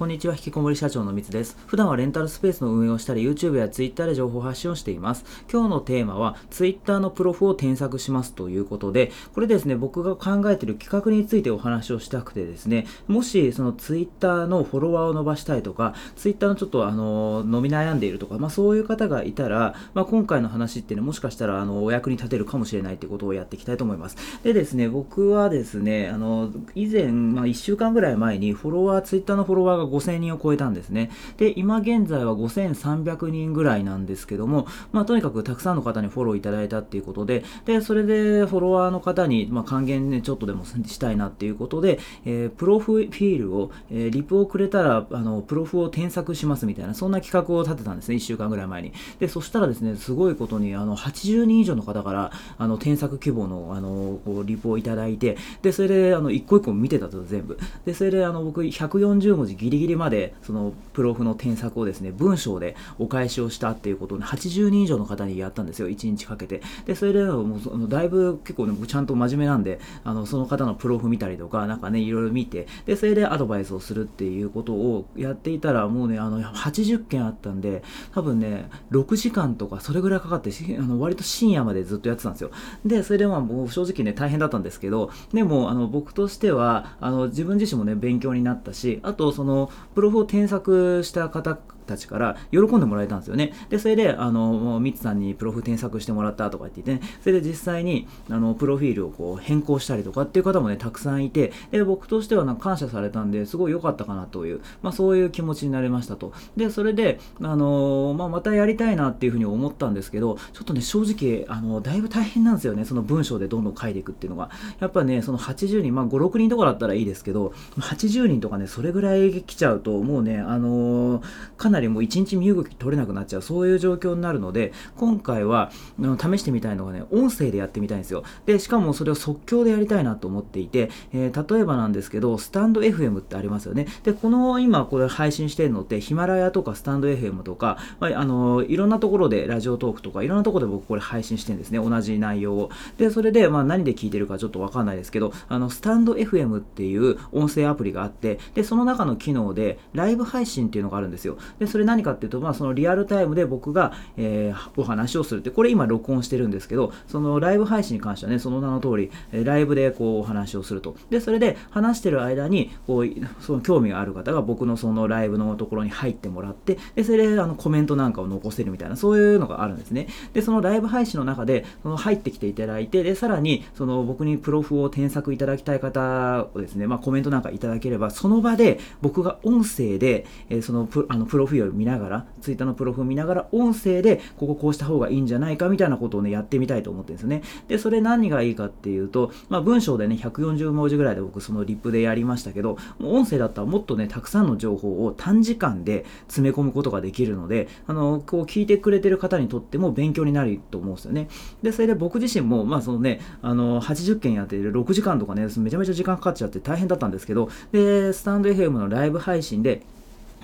こんにちは、引きこもり社長のみつです。普段はレンタルスペースの運営をしたり、YouTube や Twitter で情報発信をしています。今日のテーマは、Twitter のプロフを添削しますということで、これですね、僕が考えている企画についてお話をしたくてですね、もし、その Twitter のフォロワーを伸ばしたいとか、Twitter のちょっと、あの、伸び悩んでいるとか、まあそういう方がいたら、まあ今回の話ってね、もしかしたら、あの、お役に立てるかもしれないということをやっていきたいと思います。でですね、僕はですね、あの、以前、まあ1週間ぐらい前に、フォロワー、Twitter のフォロワーが5000人を超えたんですね。で、今現在は5300人ぐらいなんですけども、まあ、とにかくたくさんの方にフォローいただいたっていうことで、で、それでフォロワーの方に、まあ、還元ね、ちょっとでもしたいなっていうことで、えー、プロフィールを、えー、リプをくれたら、あの、プロフを添削しますみたいな、そんな企画を立てたんですね、1週間ぐらい前に。で、そしたらですね、すごいことに、あの、80人以上の方から、あの、添削希望の、あの、こう、リプをいただいて、で、それで、あの、一個一個見てたと全部。で、それで、あの、僕、140文字ギリギリまで、その、プロフの添削をですね文章でお返しをしたっていうことで80人以上の方にやったんですよ1日かけて。でそれでもうだいぶ結構ねちゃんと真面目なんであのその方のプロフ見たりとかなんかねいろいろ見てでそれでアドバイスをするっていうことをやっていたらもうねあの80件あったんで多分ね6時間とかそれぐらいかかってあの割と深夜までずっとやってたんですよ。でそれでまあもう正直ね大変だったんですけどでもあの僕としてはあの自分自身もね勉強になったしあとそのプロフを添削した方たちから喜んでもらえたんですよね。で、それで、あの、ミツさんにプロフ添削してもらったとか言ってね、それで実際に、あの、プロフィールをこう変更したりとかっていう方もね、たくさんいて、で、僕としてはなんか感謝されたんで、すごい良かったかなという、まあそういう気持ちになれましたと。で、それで、あのまあまたやりたいなっていうふうに思ったんですけど、ちょっとね、正直、あの、だいぶ大変なんですよね、その文章でどんどん書いていくっていうのが。やっぱね、その80人、まあ5、6人とかだったらいいですけど、80人とかね、それぐらい来ちゃうと、もうね、あのかなりもう1日身動き取れなくなっちゃうそういう状況になるので今回は試してみたいのがね音声でやってみたいんですよ。でしかもそれを即興でやりたいなと思っていて、えー、例えばなんですけどスタンド FM ってありますよね。でこの今これ配信してるのってヒマラヤとかスタンド FM とか、まあ、あのいろんなところでラジオトークとかいろんなところで僕これ配信してるんですね。同じ内容を。でそれで、まあ、何で聞いてるかちょっとわかんないですけどあのスタンド FM っていう音声アプリがあってでその中の機能でライブ配信っていうのがあるんですよ。でそれ何かっていうと、まあ、そのリアルタイムで僕が、えー、お話をするって、これ今録音してるんですけど、そのライブ配信に関してはね、その名の通り、ライブでこうお話をすると。で、それで話してる間に、こう、その興味がある方が僕のそのライブのところに入ってもらって、で、それであのコメントなんかを残せるみたいな、そういうのがあるんですね。で、そのライブ配信の中で、その入ってきていただいて、で、さらに、その僕にプロフを添削いただきたい方をですね、まあコメントなんかいただければ、その場で僕が音声で、えー、そのプあのプロフィールを見ながら、ツイッターのプロフを見ながら音声でこここうした方がいいんじゃないかみたいなことをねやってみたいと思ってるんですね。でそれ何がいいかっていうと、まあ、文章でね140文字ぐらいで僕そのリップでやりましたけど音声だったらもっとねたくさんの情報を短時間で詰め込むことができるのであのこう聞いてくれてる方にとっても勉強になると思うんですよね。でそれで僕自身もまあそのねあの80件やってる6時間とかねめちゃめちゃ時間かかっちゃって大変だったんですけどでスタンド FM のライブ配信で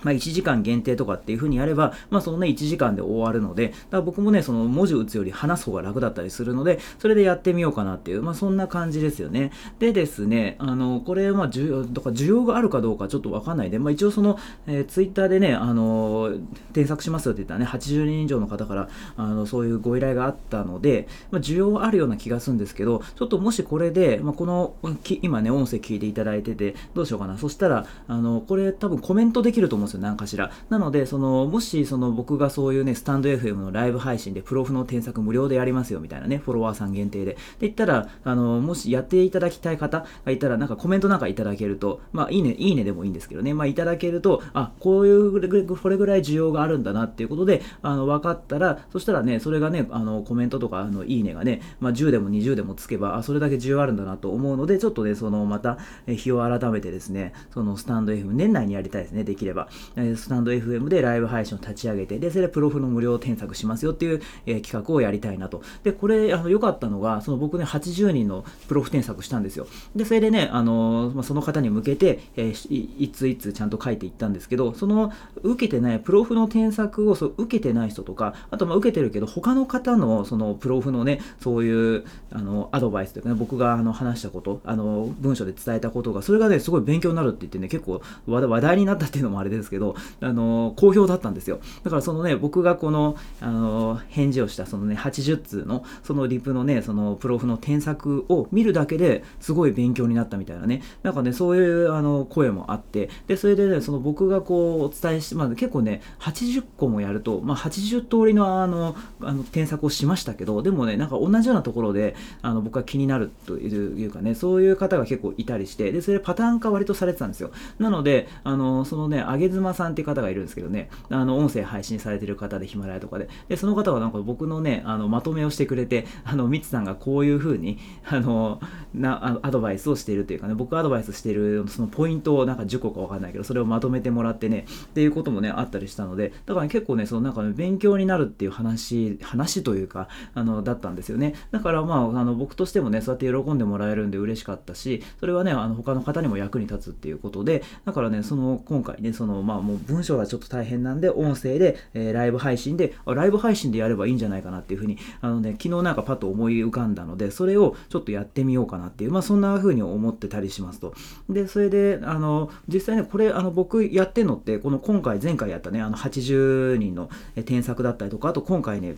まあ、1時間限定とかっていう風にやれば、まあ、そのね、1時間で終わるので、だから僕もね、その文字打つより話す方が楽だったりするので、それでやってみようかなっていう、まあ、そんな感じですよね。でですね、あの、これ、まあ、需要、とか需要があるかどうかちょっとわかんないで、まあ、一応その、えー、ツイッターでね、あの、添削しますよって言ったらね、80人以上の方から、あの、そういうご依頼があったので、まあ、需要あるような気がするんですけど、ちょっともしこれで、まあ、この、今ね、音声聞いていただいてて、どうしようかな。そしたら、あの、これ多分コメントできると思うんですよよ、何かしら。なので、その、もし、その、僕がそういうね、スタンド FM のライブ配信で、プロフの添削無料でやりますよ、みたいなね、フォロワーさん限定で。で、言ったら、あの、もしやっていただきたい方がいたら、なんかコメントなんかいただけると、まあ、いいね、いいねでもいいんですけどね、まあ、いただけると、あ、こういう、これぐらい需要があるんだなっていうことで、あの、分かったら、そしたらね、それがね、あの、コメントとか、あの、いいねがね、まあ、10でも20でもつけば、あ、それだけ需要あるんだなと思うので、ちょっとね、その、また、日を改めてですね、その、スタンド FM、年内にやりたいですね、できれば。スタンド FM でライブ配信を立ち上げて、で、それでプロフの無料添削しますよっていう、え、企画をやりたいなと。で、これ、あの、良かったのが、その僕ね、80人のプロフ添削したんですよ。で、それでね、あのまあ、その方に向けて、えー、いついつちゃんと書いていったんですけど、その、受けてない、プロフの添削をそう受けてない人とか、あと、ま、受けてるけど、他の方の、その、プロフのね、そういう、あの、アドバイスというかね、僕が、あの、話したこと、あの、文章で伝えたことが、それがね、すごい勉強になるって言ってね、結構話題になったっていうのもあれですですけど、あの、好評だったんですよ。だからそのね、僕がこの、あの、返事をした、そのね、80通の、そのリプのね、そのプロフの添削を見るだけですごい勉強になったみたいなね、なんかね、そういうあの声もあって、で、それでね、その僕がこう、お伝えして、まあ結構ね、80個もやると、まあ80通りのあの、あの添削をしましたけど、でもね、なんか同じようなところで、あの、僕は気になるというかね、そういう方が結構いたりして、で、それパターン化割とされてたんですよ。なので、あの、そのね、あげずまさんっていう方がいるんですけどね、あの、音声配信されてる方でヒマラヤとかで、で、その方がなんか僕のね、あの、まとめをしてくれて、あの、みつさんがこういう風に、あの、な、アドバイスをしているというかね、僕アドバイスしてるそのポイントをなんか10個かわかんないけど、それをまとめてもらってね、っていうこともね、あったりしたので、だから、ね、結構ね、そのなんか、ね、勉強になるっていう話、話というか、あの、だったんですよね。だからまあ、あの、僕としてもね、そうやって喜んでもらえるんで嬉しかったし、それはね、あの、他の方にも役に立つっていうことで、だからね、その、今回ね、その、まあもう文章がちょっと大変なんで、音声で、えー、ライブ配信で、ライブ配信でやればいいんじゃないかなっていうふうに、あのね、昨日なんかパッと思い浮かんだので、それをちょっとやってみようかなっていう、まあそんな風に思ってたりしますと。で、それで、あの、実際ね、これ、あの、僕やってんのって、この今回、前回やったね、あの、80人の添削だったりとか、あと今回ね、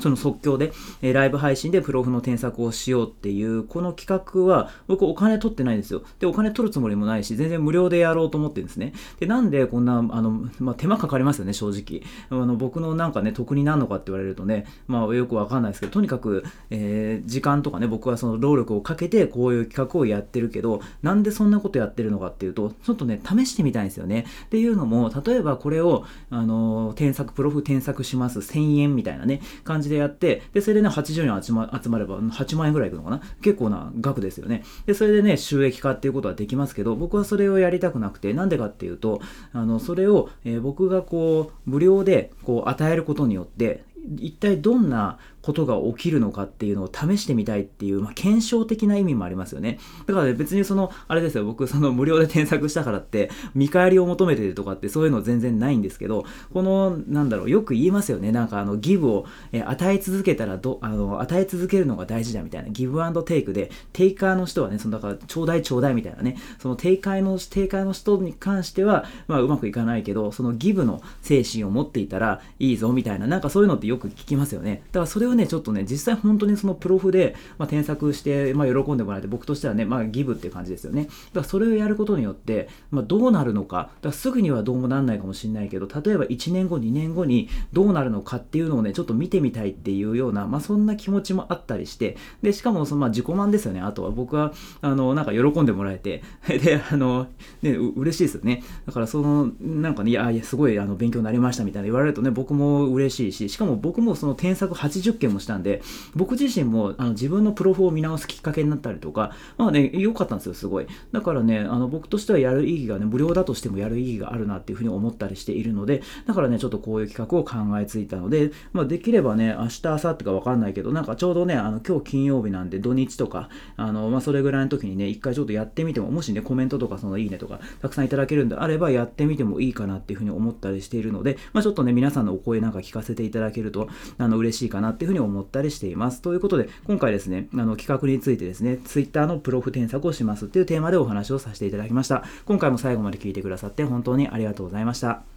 その即興で、え、ライブ配信でプロフの添削をしようっていう、この企画は、僕お金取ってないんですよ。で、お金取るつもりもないし、全然無料でやろうと思ってるんですね。で、なんでこんな、あの、まあ、手間かかりますよね、正直。あの、僕のなんかね、得になるのかって言われるとね、まあ、よくわかんないですけど、とにかく、えー、時間とかね、僕はその労力をかけて、こういう企画をやってるけど、なんでそんなことやってるのかっていうと、ちょっとね、試してみたいんですよね。っていうのも、例えばこれを、あの、添削、プロフ添削します、1000円みたいなね、感じでやって、で、それでね、80人集ま集まれば8万円ぐらいいくのかな？結構な額ですよね。で、それでね、収益化っていうことはできますけど、僕はそれをやりたくなくて、なんでかっていうと、あの、それを、えー、僕がこう、無料でこう与えることによって、一体どんなことが起きるのかっていうのを試してみたいっていう、まあ、検証的な意味もありますよね。だから、別にその、あれですよ、僕その無料で添削したからって、見返りを求めてるとかってそういうの全然ないんですけど、この、なんだろう、よく言いますよね。なんかあの、ギブを、え与え続けたらど、あの、与え続けるのが大事だみたいな、ギブアンドテイクで、テイカーの人はね、その、だから、ちょうだいちょうだいみたいなね、その、テイカーの、テイカーの人に関しては、まあ、うまくいかないけど、そのギブの精神を持っていたらいいぞみたいな、なんかそういうのってよく聞きますよね。だからそれをね、ちょっとね、実際本当にそのプロフで、まあ、添削して、まあ、喜んでもらえて、僕としてはね、まあ、ギブって感じですよね。だからそれをやることによって、まあ、どうなるのか、だからすぐにはどうもなんないかもしれないけど、例えば1年後、2年後にどうなるのかっていうのをね、ちょっと見てみたいっていうような、まあ、そんな気持ちもあったりして、で、しかもその、まあ、自己満ですよね。あとは僕は、あの、なんか喜んでもらえて、で、あの、ね、嬉しいですよね。だからその、なんかね、いや、いやすごいあの勉強になりましたみたいな言われるとね、僕も嬉しいし、しかも僕もその添削80件もしたんで、僕自身もあの自分のプロフを見直すきっかけになったりとか、まあね、良かったんですよ、すごい。だからね、あの僕としてはやる意義がね、無料だとしてもやる意義があるなっていうふうに思ったりしているので、だからね、ちょっとこういう企画を考えついたので、まあ、できればね、明日、明後日かわかんないけど、なんかちょうどね、あの今日金曜日なんで土日とか、あの、まあ、それぐらいの時にね、一回ちょっとやってみても、もしね、コメントとかそのいいねとか、たくさんいただけるんであれば、やってみてもいいかなっていうふうに思ったりしているので、まあ、ちょっとね、皆さんのお声なんか聞かせていただけると、あの、嬉しいかなっていうふうにに思ったりしています。ということで、今回ですね、あの企画についてですね、Twitter のプロフ添削をしますっていうテーマでお話をさせていただきました。今回も最後まで聞いてくださって本当にありがとうございました。